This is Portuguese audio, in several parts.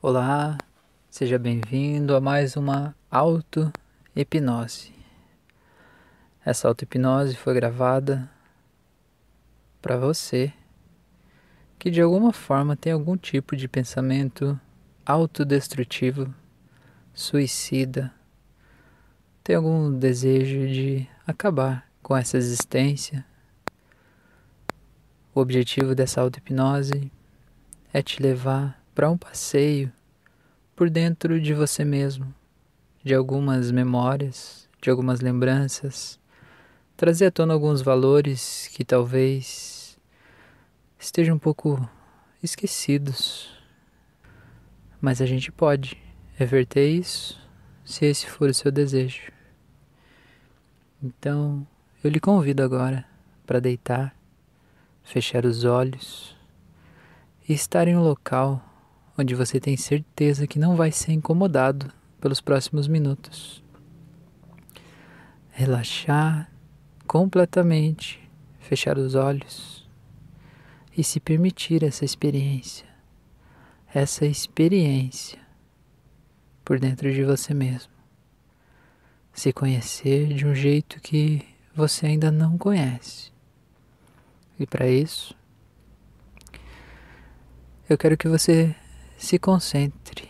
Olá, seja bem-vindo a mais uma auto-hipnose. Essa auto-hipnose foi gravada para você que de alguma forma tem algum tipo de pensamento autodestrutivo, suicida, tem algum desejo de acabar com essa existência. O objetivo dessa auto-hipnose é te levar para um passeio por dentro de você mesmo, de algumas memórias, de algumas lembranças, trazer à tona alguns valores que talvez estejam um pouco esquecidos. Mas a gente pode reverter isso se esse for o seu desejo. Então, eu lhe convido agora para deitar, fechar os olhos e estar em um local onde você tem certeza que não vai ser incomodado pelos próximos minutos. Relaxar completamente, fechar os olhos e se permitir essa experiência, essa experiência por dentro de você mesmo. Se conhecer de um jeito que você ainda não conhece. E para isso, eu quero que você se concentre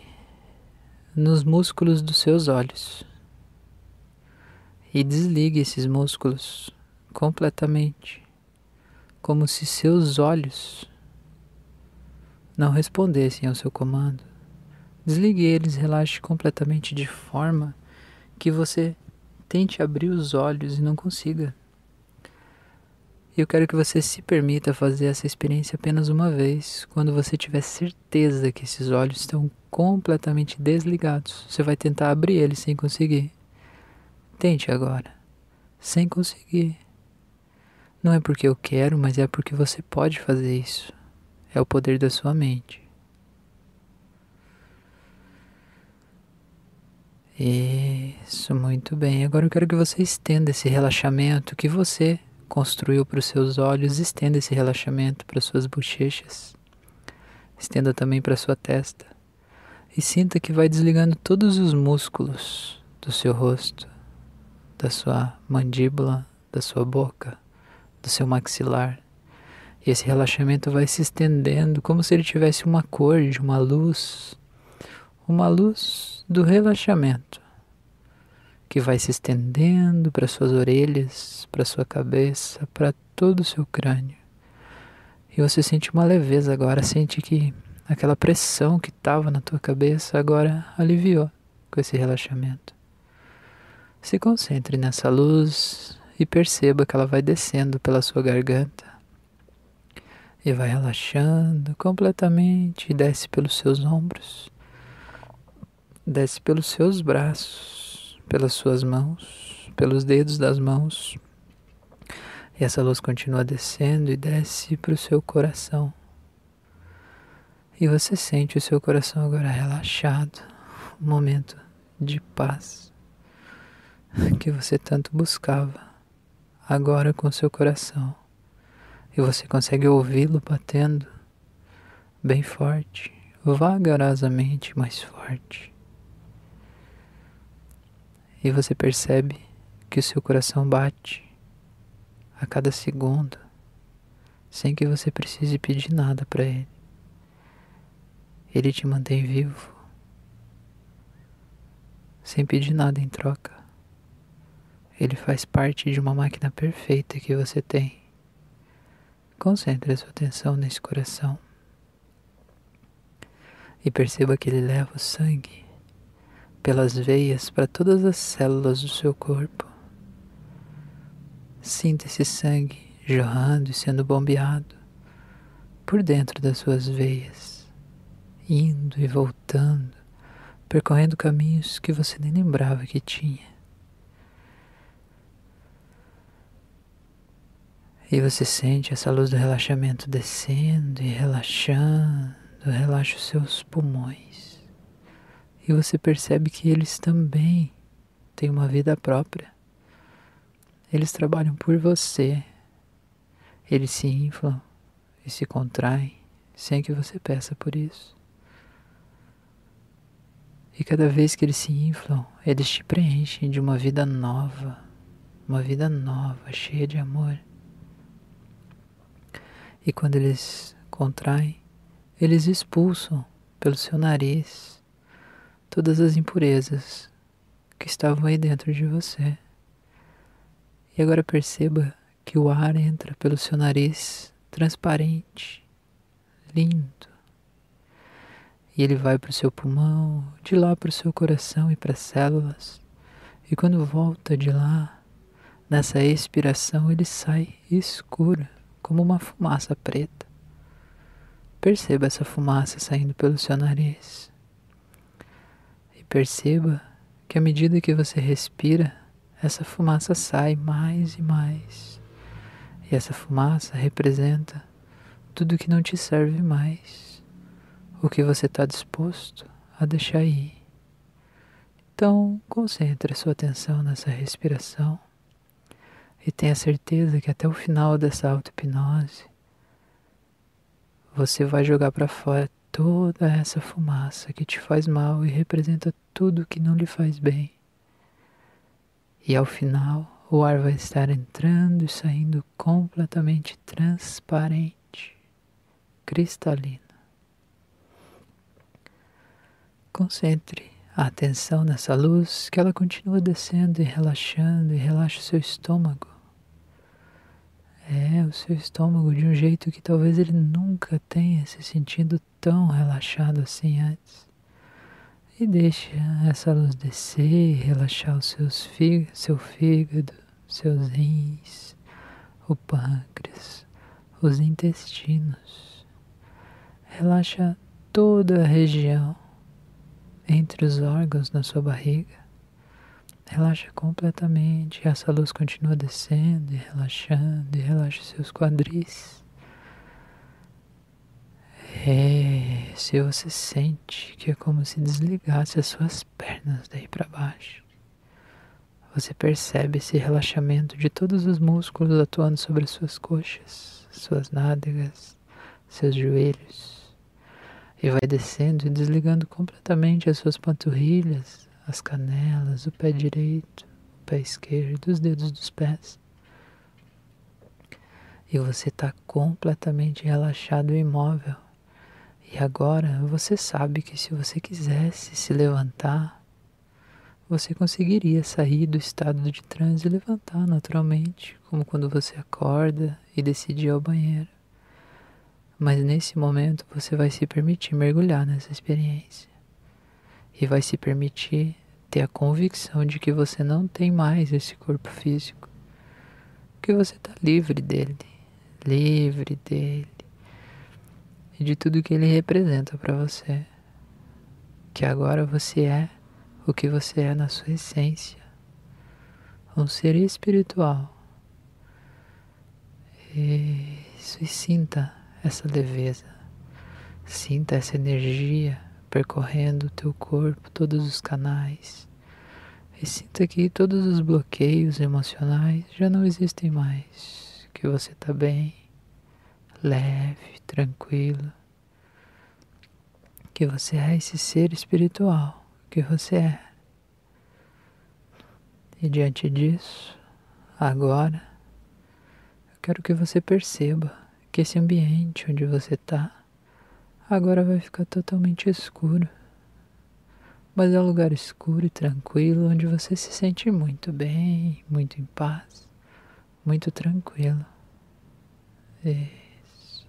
nos músculos dos seus olhos e desligue esses músculos completamente, como se seus olhos não respondessem ao seu comando. Desligue eles, relaxe completamente de forma que você tente abrir os olhos e não consiga. E eu quero que você se permita fazer essa experiência apenas uma vez, quando você tiver certeza que esses olhos estão completamente desligados. Você vai tentar abrir eles sem conseguir. Tente agora, sem conseguir. Não é porque eu quero, mas é porque você pode fazer isso. É o poder da sua mente. Isso, muito bem. Agora eu quero que você estenda esse relaxamento que você construiu para os seus olhos, estenda esse relaxamento para suas bochechas, estenda também para sua testa e sinta que vai desligando todos os músculos do seu rosto, da sua mandíbula, da sua boca, do seu maxilar. E esse relaxamento vai se estendendo como se ele tivesse uma cor de uma luz, uma luz do relaxamento que vai se estendendo para suas orelhas, para sua cabeça, para todo o seu crânio. E você sente uma leveza agora, sente que aquela pressão que estava na tua cabeça agora aliviou com esse relaxamento. Se concentre nessa luz e perceba que ela vai descendo pela sua garganta e vai relaxando completamente desce pelos seus ombros, desce pelos seus braços pelas suas mãos, pelos dedos das mãos. E essa luz continua descendo e desce para o seu coração. E você sente o seu coração agora relaxado, um momento de paz que você tanto buscava, agora com seu coração. E você consegue ouvi-lo batendo bem forte, vagarosamente mais forte e você percebe que o seu coração bate a cada segundo, sem que você precise pedir nada para ele. Ele te mantém vivo, sem pedir nada em troca. Ele faz parte de uma máquina perfeita que você tem. Concentre a sua atenção nesse coração e perceba que ele leva o sangue pelas veias para todas as células do seu corpo. Sinta esse sangue jorrando e sendo bombeado por dentro das suas veias, indo e voltando, percorrendo caminhos que você nem lembrava que tinha. E você sente essa luz do relaxamento descendo e relaxando, relaxa os seus pulmões e você percebe que eles também têm uma vida própria. Eles trabalham por você. Eles se inflam e se contraem sem que você peça por isso. E cada vez que eles se inflam, eles te preenchem de uma vida nova, uma vida nova, cheia de amor. E quando eles contraem, eles expulsam pelo seu nariz todas as impurezas que estavam aí dentro de você. E agora perceba que o ar entra pelo seu nariz transparente, lindo, e ele vai para o seu pulmão, de lá para o seu coração e para as células. E quando volta de lá, nessa expiração, ele sai escuro, como uma fumaça preta. Perceba essa fumaça saindo pelo seu nariz. Perceba que à medida que você respira, essa fumaça sai mais e mais. E essa fumaça representa tudo que não te serve mais o que você está disposto a deixar ir. Então, concentre a sua atenção nessa respiração e tenha certeza que até o final dessa auto-hipnose você vai jogar para fora toda essa fumaça que te faz mal e representa tudo que não lhe faz bem. E ao final, o ar vai estar entrando e saindo completamente transparente, cristalino. Concentre a atenção nessa luz, que ela continua descendo e relaxando e relaxa o seu estômago. É, o seu estômago de um jeito que talvez ele nunca tenha se sentido tão relaxado assim antes. E deixa essa luz descer e relaxar os seus fí seu fígado, seus rins, o pâncreas, os intestinos. Relaxa toda a região entre os órgãos na sua barriga. Relaxa completamente. Essa luz continua descendo e relaxando e relaxa seus quadris. É, se você sente que é como se desligasse as suas pernas daí para baixo. Você percebe esse relaxamento de todos os músculos atuando sobre as suas coxas, suas nádegas, seus joelhos e vai descendo e desligando completamente as suas panturrilhas, as canelas, o pé direito, o pé esquerdo, os dedos dos pés. E você está completamente relaxado e imóvel. E agora você sabe que se você quisesse se levantar, você conseguiria sair do estado de transe e levantar naturalmente, como quando você acorda e decide ir ao banheiro. Mas nesse momento você vai se permitir mergulhar nessa experiência. E vai se permitir ter a convicção de que você não tem mais esse corpo físico. Que você está livre dele. Livre dele. E de tudo que ele representa para você. Que agora você é o que você é na sua essência. Um ser espiritual. Isso, e sinta essa leveza. Sinta essa energia percorrendo o teu corpo, todos os canais. E sinta que todos os bloqueios emocionais já não existem mais. Que você está bem, leve, tranquilo. Que você é esse ser espiritual que você é. E diante disso, agora, eu quero que você perceba que esse ambiente onde você está agora vai ficar totalmente escuro. Mas é um lugar escuro e tranquilo onde você se sente muito bem, muito em paz, muito tranquilo. Isso.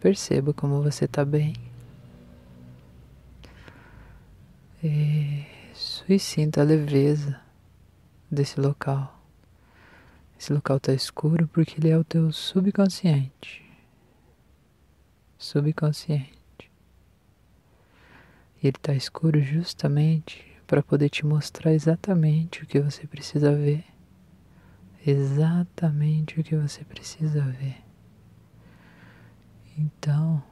Perceba como você está bem. Isso. E sinta a leveza desse local. Esse local está escuro porque ele é o teu subconsciente. Subconsciente. E ele está escuro justamente para poder te mostrar exatamente o que você precisa ver. Exatamente o que você precisa ver. Então,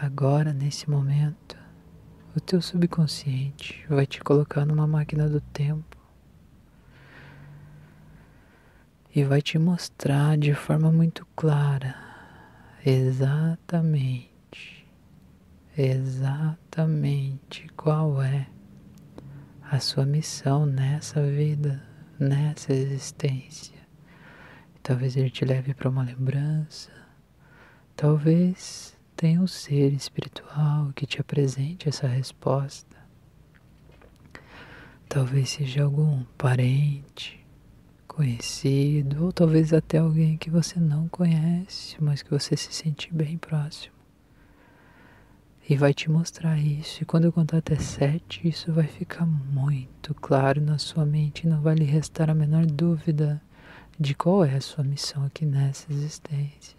agora nesse momento, o teu subconsciente vai te colocar numa máquina do tempo e vai te mostrar de forma muito clara exatamente, exatamente qual é a sua missão nessa vida, nessa existência. Talvez ele te leve para uma lembrança, talvez tenha um ser espiritual que te apresente essa resposta. Talvez seja algum parente, conhecido, ou talvez até alguém que você não conhece, mas que você se sente bem próximo. E vai te mostrar isso. E quando eu contar até sete, isso vai ficar muito claro na sua mente. Não vai lhe restar a menor dúvida de qual é a sua missão aqui nessa existência.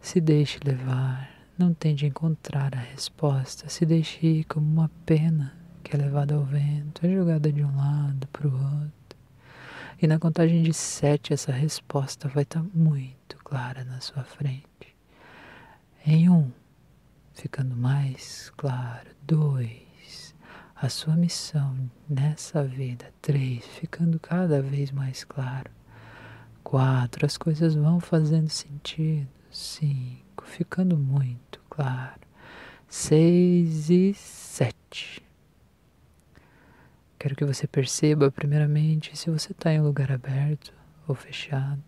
Se deixe levar. Não tente encontrar a resposta. Se deixe ir como uma pena que é levada ao vento, é jogada de um lado para o outro. E na contagem de sete, essa resposta vai estar tá muito clara na sua frente. Em um, ficando mais claro. Dois, a sua missão nessa vida. Três, ficando cada vez mais claro. Quatro, as coisas vão fazendo sentido. Cinco, ficando muito claro. Seis e sete Quero que você perceba, primeiramente, se você está em um lugar aberto ou fechado.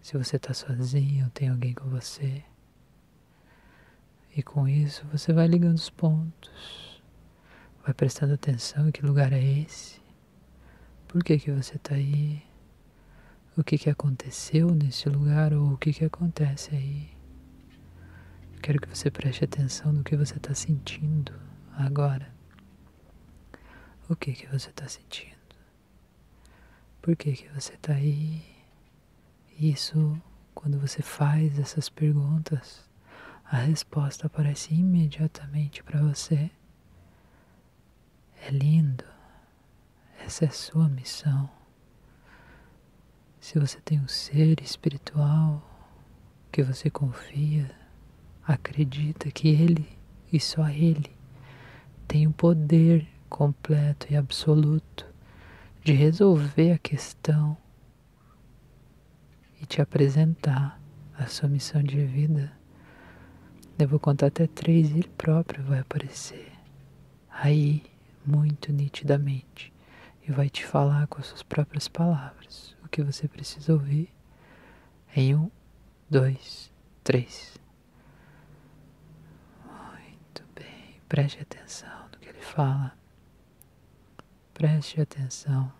Se você está sozinho ou tem alguém com você. E com isso você vai ligando os pontos. Vai prestando atenção em que lugar é esse. Por que, que você está aí? O que, que aconteceu nesse lugar ou o que, que acontece aí? Quero que você preste atenção no que você está sentindo agora. O que que você está sentindo? Por que que você está aí? Isso, quando você faz essas perguntas, a resposta aparece imediatamente para você. É lindo. Essa é a sua missão. Se você tem um ser espiritual que você confia, acredita que ele e só ele tem o poder completo e absoluto de resolver a questão e te apresentar a sua missão de vida. Eu vou contar até três e ele próprio vai aparecer aí muito nitidamente e vai te falar com as suas próprias palavras o que você precisa ouvir em um, dois, três. Muito bem, preste atenção no que ele fala. Preste atenção.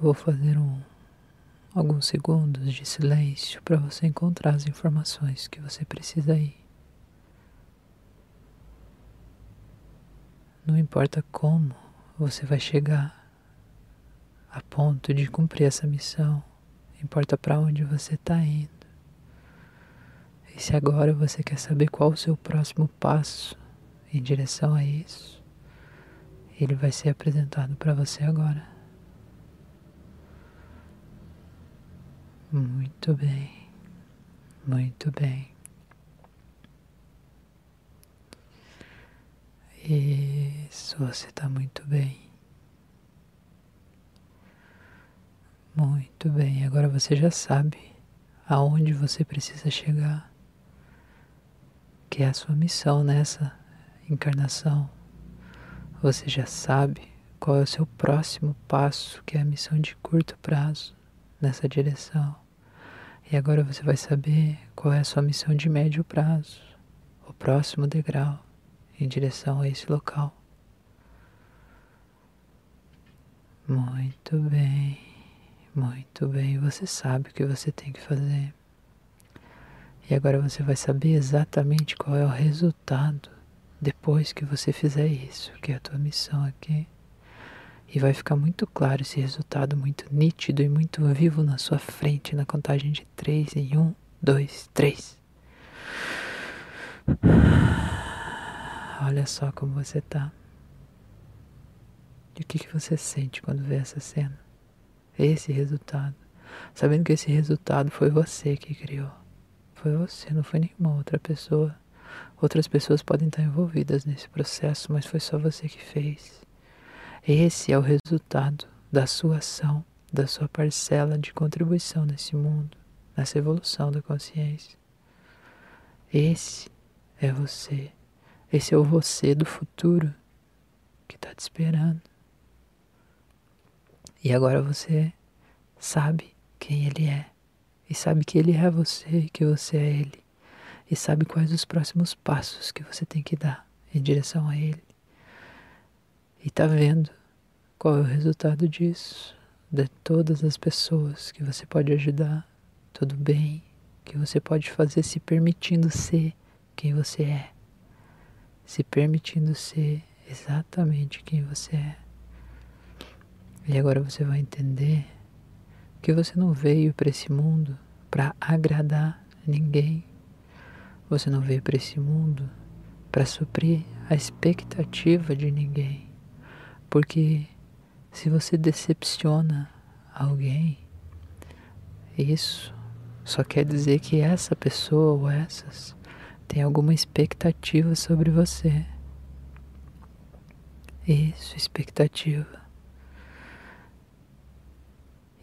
Vou fazer um, alguns segundos de silêncio para você encontrar as informações que você precisa aí. Não importa como você vai chegar a ponto de cumprir essa missão, importa para onde você está indo. E se agora você quer saber qual o seu próximo passo em direção a isso, ele vai ser apresentado para você agora. Muito bem, muito bem. Isso, você está muito bem. Muito bem, agora você já sabe aonde você precisa chegar que é a sua missão nessa encarnação. Você já sabe qual é o seu próximo passo, que é a missão de curto prazo nessa direção. E agora você vai saber qual é a sua missão de médio prazo, o próximo degrau em direção a esse local. Muito bem, muito bem. Você sabe o que você tem que fazer. E agora você vai saber exatamente qual é o resultado depois que você fizer isso, que é a tua missão aqui. E vai ficar muito claro esse resultado, muito nítido e muito vivo na sua frente, na contagem de três em um, dois, três. Olha só como você tá. E o que, que você sente quando vê essa cena? Esse resultado. Sabendo que esse resultado foi você que criou foi você, não foi nenhuma outra pessoa. Outras pessoas podem estar envolvidas nesse processo, mas foi só você que fez. Esse é o resultado da sua ação, da sua parcela de contribuição nesse mundo, nessa evolução da consciência. Esse é você. Esse é o você do futuro que está te esperando. E agora você sabe quem ele é. E sabe que ele é você que você é ele. E sabe quais os próximos passos que você tem que dar em direção a ele. E tá vendo qual é o resultado disso, de todas as pessoas que você pode ajudar, tudo bem, que você pode fazer se permitindo ser quem você é, se permitindo ser exatamente quem você é. E agora você vai entender que você não veio para esse mundo para agradar ninguém. Você não veio para esse mundo para suprir a expectativa de ninguém. Porque se você decepciona alguém, isso só quer dizer que essa pessoa ou essas tem alguma expectativa sobre você. Isso, expectativa.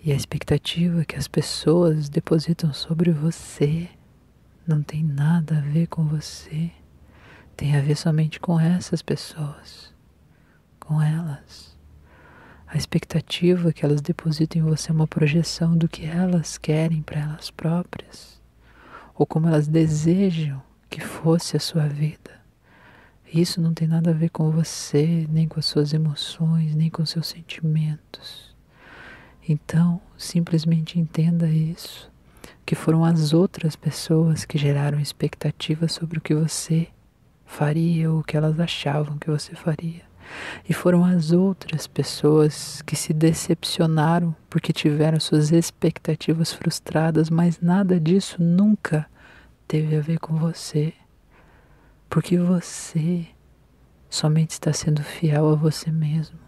E a expectativa que as pessoas depositam sobre você não tem nada a ver com você. Tem a ver somente com essas pessoas, com elas. A expectativa que elas depositam em você é uma projeção do que elas querem para elas próprias, ou como elas desejam que fosse a sua vida. Isso não tem nada a ver com você, nem com as suas emoções, nem com seus sentimentos. Então, simplesmente entenda isso, que foram as outras pessoas que geraram expectativas sobre o que você faria ou o que elas achavam que você faria. E foram as outras pessoas que se decepcionaram porque tiveram suas expectativas frustradas, mas nada disso nunca teve a ver com você. Porque você somente está sendo fiel a você mesmo.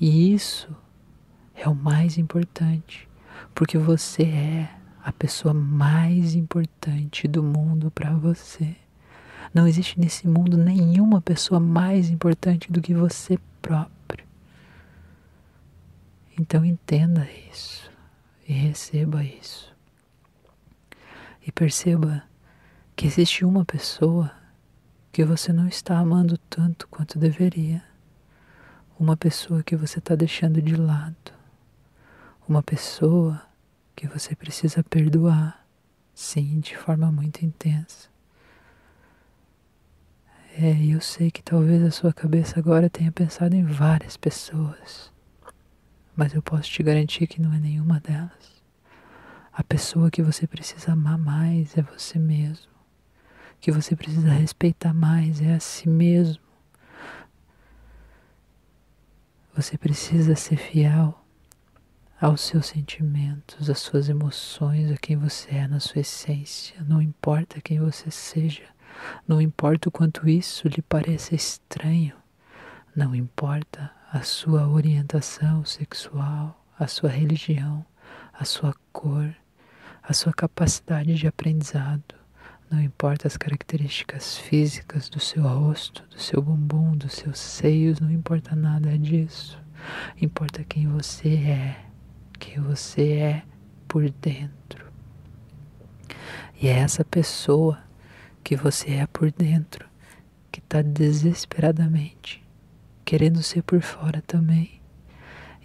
E isso é o mais importante, porque você é a pessoa mais importante do mundo para você. Não existe nesse mundo nenhuma pessoa mais importante do que você próprio. Então entenda isso e receba isso. E perceba que existe uma pessoa que você não está amando tanto quanto deveria. Uma pessoa que você está deixando de lado uma pessoa que você precisa perdoar, sim, de forma muito intensa. É, eu sei que talvez a sua cabeça agora tenha pensado em várias pessoas, mas eu posso te garantir que não é nenhuma delas. A pessoa que você precisa amar mais é você mesmo. Que você precisa respeitar mais é a si mesmo. Você precisa ser fiel aos seus sentimentos, às suas emoções, a quem você é na sua essência. Não importa quem você seja, não importa o quanto isso lhe pareça estranho, não importa a sua orientação sexual, a sua religião, a sua cor, a sua capacidade de aprendizado. Não importa as características físicas do seu rosto, do seu bumbum, dos seus seios, não importa nada disso. Importa quem você é que você é por dentro. E é essa pessoa que você é por dentro que está desesperadamente querendo ser por fora também.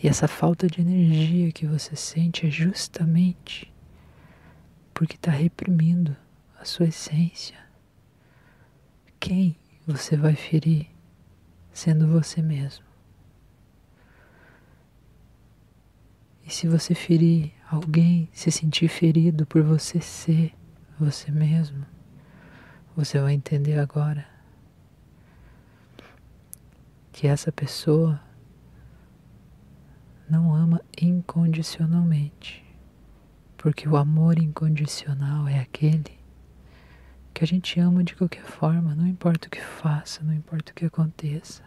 E essa falta de energia que você sente é justamente porque está reprimindo a sua essência. Quem você vai ferir sendo você mesmo? E se você ferir alguém, se sentir ferido por você ser você mesmo, você vai entender agora que essa pessoa não ama incondicionalmente, porque o amor incondicional é aquele que a gente ama de qualquer forma, não importa o que faça, não importa o que aconteça.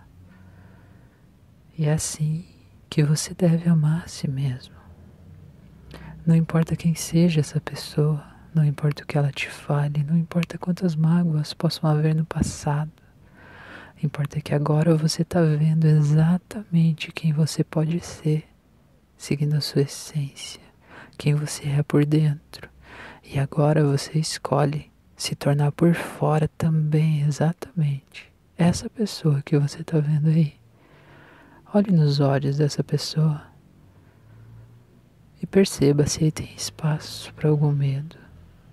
E é assim que você deve amar a si mesmo. Não importa quem seja essa pessoa, não importa o que ela te fale, não importa quantas mágoas possam haver no passado, Importa que agora você está vendo exatamente quem você pode ser, seguindo a sua essência, quem você é por dentro. E agora você escolhe se tornar por fora também, exatamente. Essa pessoa que você está vendo aí. Olhe nos olhos dessa pessoa e perceba se tem espaço para algum medo,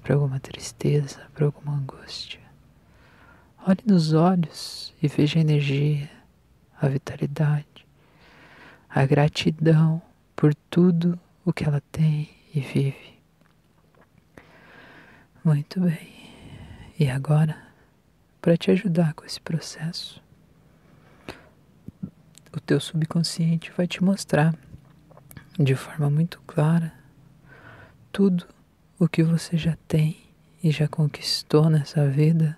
para alguma tristeza, para alguma angústia. Olhe nos olhos e veja a energia, a vitalidade, a gratidão por tudo o que ela tem e vive. Muito bem. E agora, para te ajudar com esse processo, o teu subconsciente vai te mostrar de forma muito clara tudo o que você já tem e já conquistou nessa vida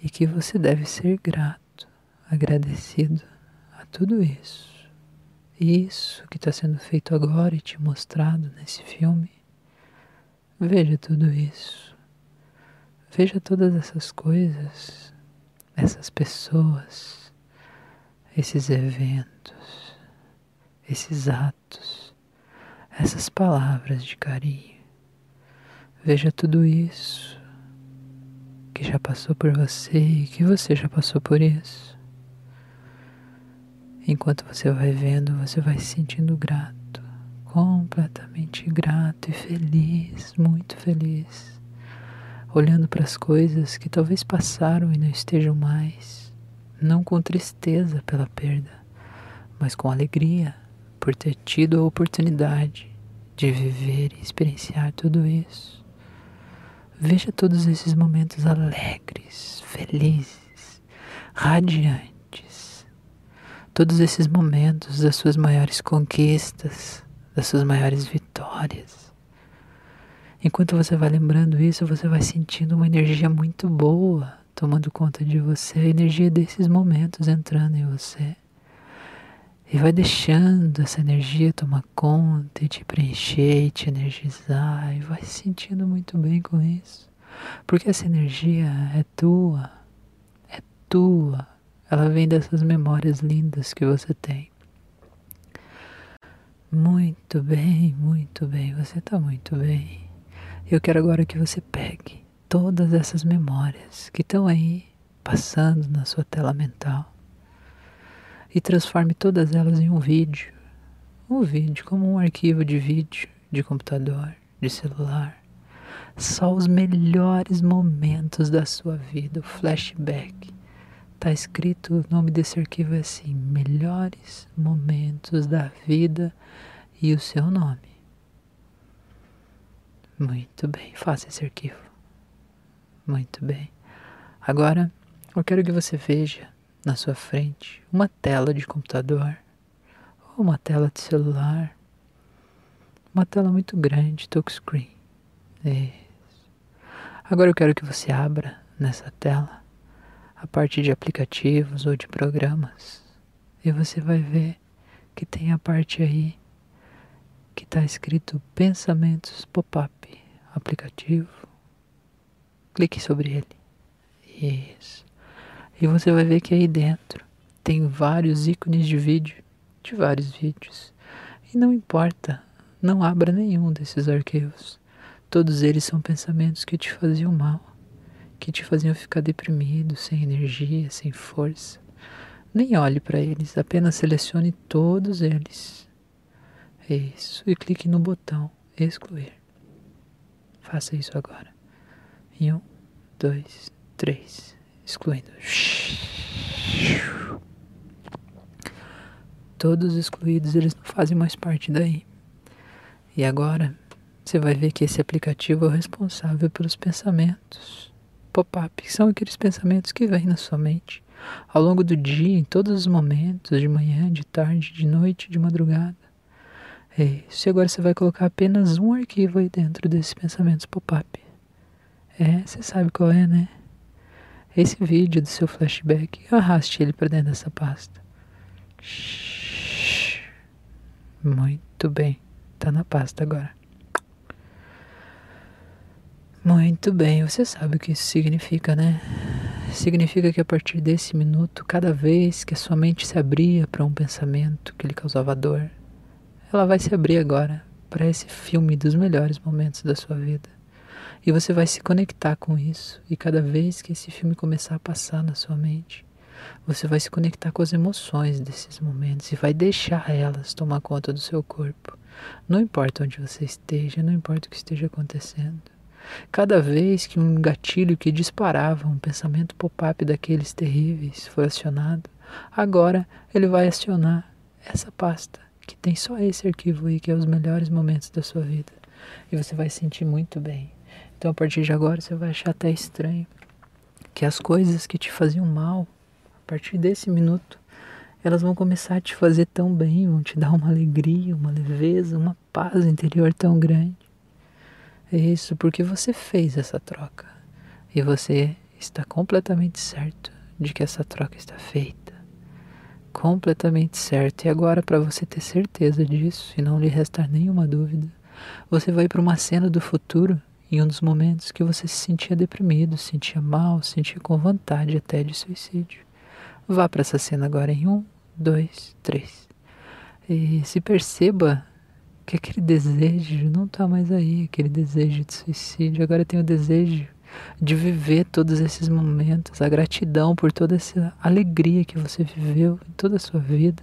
e que você deve ser grato, agradecido a tudo isso. Isso que está sendo feito agora e te mostrado nesse filme. Veja tudo isso. Veja todas essas coisas, essas pessoas, esses eventos, esses atos, essas palavras de carinho. Veja tudo isso que já passou por você e que você já passou por isso. Enquanto você vai vendo, você vai se sentindo grato, completamente grato e feliz, muito feliz, olhando para as coisas que talvez passaram e não estejam mais, não com tristeza pela perda, mas com alegria por ter tido a oportunidade de viver e experienciar tudo isso. Veja todos esses momentos alegres, felizes, radiantes. Todos esses momentos das suas maiores conquistas, das suas maiores vitórias. Enquanto você vai lembrando isso, você vai sentindo uma energia muito boa tomando conta de você, a energia desses momentos entrando em você. E vai deixando essa energia tomar conta e te preencher e te energizar. E vai se sentindo muito bem com isso. Porque essa energia é tua. É tua. Ela vem dessas memórias lindas que você tem. Muito bem, muito bem. Você está muito bem. Eu quero agora que você pegue todas essas memórias que estão aí passando na sua tela mental e transforme todas elas em um vídeo. Um vídeo, como um arquivo de vídeo de computador, de celular. Só os melhores momentos da sua vida, o flashback. Tá escrito o nome desse arquivo é assim: Melhores momentos da vida e o seu nome. Muito bem, faça esse arquivo. Muito bem. Agora, eu quero que você veja na sua frente uma tela de computador ou uma tela de celular, uma tela muito grande, touchscreen. Isso. Agora eu quero que você abra nessa tela a parte de aplicativos ou de programas e você vai ver que tem a parte aí que está escrito Pensamentos Pop-up aplicativo. Clique sobre ele. Isso. E você vai ver que aí dentro tem vários ícones de vídeo, de vários vídeos. E não importa, não abra nenhum desses arquivos. Todos eles são pensamentos que te faziam mal, que te faziam ficar deprimido, sem energia, sem força. Nem olhe para eles, apenas selecione todos eles. Isso, e clique no botão excluir. Faça isso agora. Em um, dois, três excluindo. Todos excluídos, eles não fazem mais parte daí. E agora, você vai ver que esse aplicativo é o responsável pelos pensamentos pop-up, são aqueles pensamentos que vêm na sua mente ao longo do dia, em todos os momentos, de manhã, de tarde, de noite, de madrugada. É isso. E agora você vai colocar apenas um arquivo aí dentro desses pensamentos pop-up. É, você sabe qual é, né? esse vídeo do seu flashback arraste ele para dentro dessa pasta. Muito bem, tá na pasta agora. Muito bem, você sabe o que isso significa, né? significa que a partir desse minuto, cada vez que a sua mente se abria para um pensamento que lhe causava dor, ela vai se abrir agora para esse filme dos melhores momentos da sua vida. E você vai se conectar com isso, e cada vez que esse filme começar a passar na sua mente, você vai se conectar com as emoções desses momentos e vai deixar elas tomar conta do seu corpo. Não importa onde você esteja, não importa o que esteja acontecendo. Cada vez que um gatilho que disparava um pensamento pop-up daqueles terríveis for acionado, agora ele vai acionar essa pasta que tem só esse arquivo aí, que é os melhores momentos da sua vida. E você vai sentir muito bem. Então, a partir de agora, você vai achar até estranho que as coisas que te faziam mal, a partir desse minuto, elas vão começar a te fazer tão bem, vão te dar uma alegria, uma leveza, uma paz interior tão grande. É isso porque você fez essa troca e você está completamente certo de que essa troca está feita. Completamente certo. E agora, para você ter certeza disso e não lhe restar nenhuma dúvida, você vai para uma cena do futuro em um dos momentos que você se sentia deprimido, se sentia mal, se sentia com vontade até de suicídio. Vá para essa cena agora em um, dois, três. E se perceba que aquele desejo não está mais aí, aquele desejo de suicídio. Agora tem o desejo de viver todos esses momentos, a gratidão por toda essa alegria que você viveu em toda a sua vida,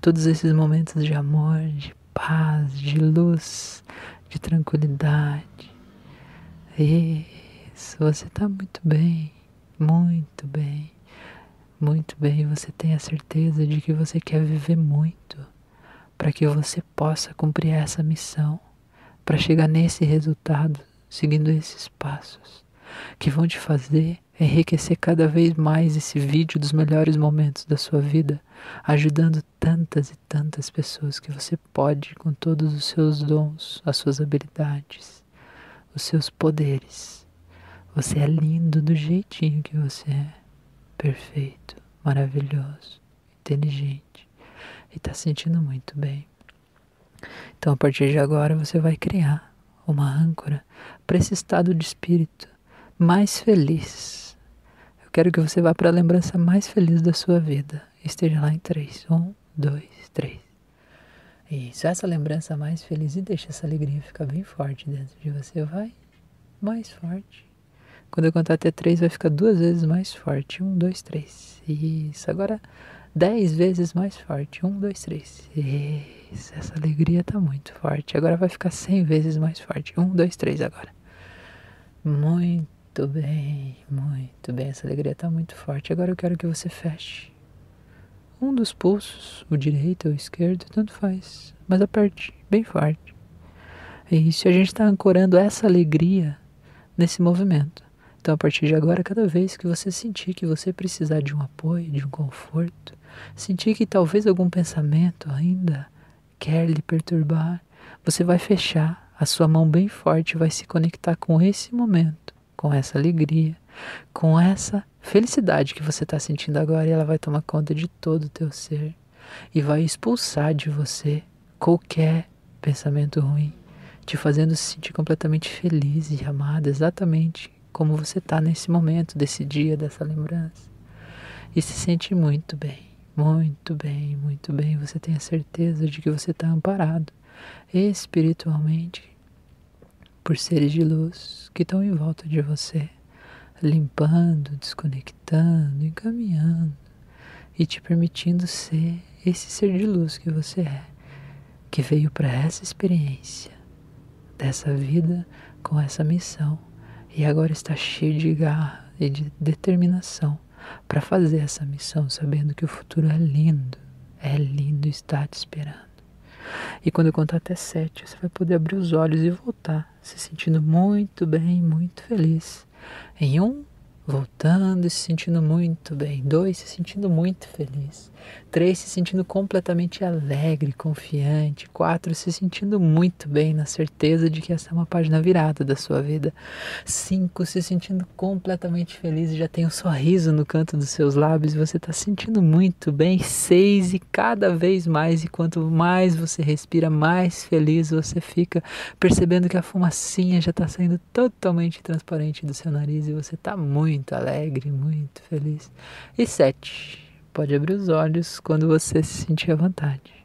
todos esses momentos de amor, de paz, de luz, de tranquilidade. Isso, você está muito bem, muito bem, muito bem. Você tem a certeza de que você quer viver muito para que você possa cumprir essa missão, para chegar nesse resultado, seguindo esses passos, que vão te fazer enriquecer cada vez mais esse vídeo dos melhores momentos da sua vida, ajudando tantas e tantas pessoas que você pode com todos os seus dons, as suas habilidades, os seus poderes. Você é lindo do jeitinho que você é, perfeito, maravilhoso, inteligente e está sentindo muito bem. Então, a partir de agora, você vai criar uma âncora para esse estado de espírito mais feliz. Eu quero que você vá para a lembrança mais feliz da sua vida. Esteja lá em três. Um, dois, três. Isso, essa lembrança mais feliz e deixa essa alegria ficar bem forte dentro de você. Vai mais forte. Quando eu contar até três, vai ficar duas vezes mais forte. Um, dois, três. Isso. Agora dez vezes mais forte. Um, dois, três. Isso, essa alegria tá muito forte. Agora vai ficar cem vezes mais forte. Um, dois, três agora. Muito bem, muito bem. Essa alegria tá muito forte. Agora eu quero que você feche. Um dos pulsos, o direito ou o esquerdo, tanto faz. Mas aperte bem forte. Isso, a gente está ancorando essa alegria nesse movimento. Então, a partir de agora, cada vez que você sentir que você precisar de um apoio, de um conforto, sentir que talvez algum pensamento ainda quer lhe perturbar, você vai fechar a sua mão bem forte, vai se conectar com esse momento, com essa alegria, com essa felicidade que você está sentindo agora e ela vai tomar conta de todo o teu ser e vai expulsar de você qualquer pensamento ruim, te fazendo se sentir completamente feliz e amado, exatamente como você está nesse momento, desse dia, dessa lembrança. E se sente muito bem. Muito bem, muito bem. Você tem a certeza de que você está amparado espiritualmente por seres de luz que estão em volta de você, limpando, desconectando, encaminhando e te permitindo ser esse ser de luz que você é, que veio para essa experiência dessa vida com essa missão e agora está cheio de garra e de determinação para fazer essa missão, sabendo que o futuro é lindo, é lindo estar te esperando. E quando eu contar até sete, você vai poder abrir os olhos e voltar, se sentindo muito bem, muito feliz. Em um, voltando e se sentindo muito bem. Dois, se sentindo muito feliz. Três, se sentindo completamente alegre, confiante. Quatro, se sentindo muito bem, na certeza de que essa é uma página virada da sua vida. Cinco, se sentindo completamente feliz e já tem um sorriso no canto dos seus lábios você está sentindo muito bem. Seis, e cada vez mais, e quanto mais você respira, mais feliz você fica, percebendo que a fumacinha já está saindo totalmente transparente do seu nariz e você está muito muito alegre, muito feliz. E sete, pode abrir os olhos quando você se sentir à vontade.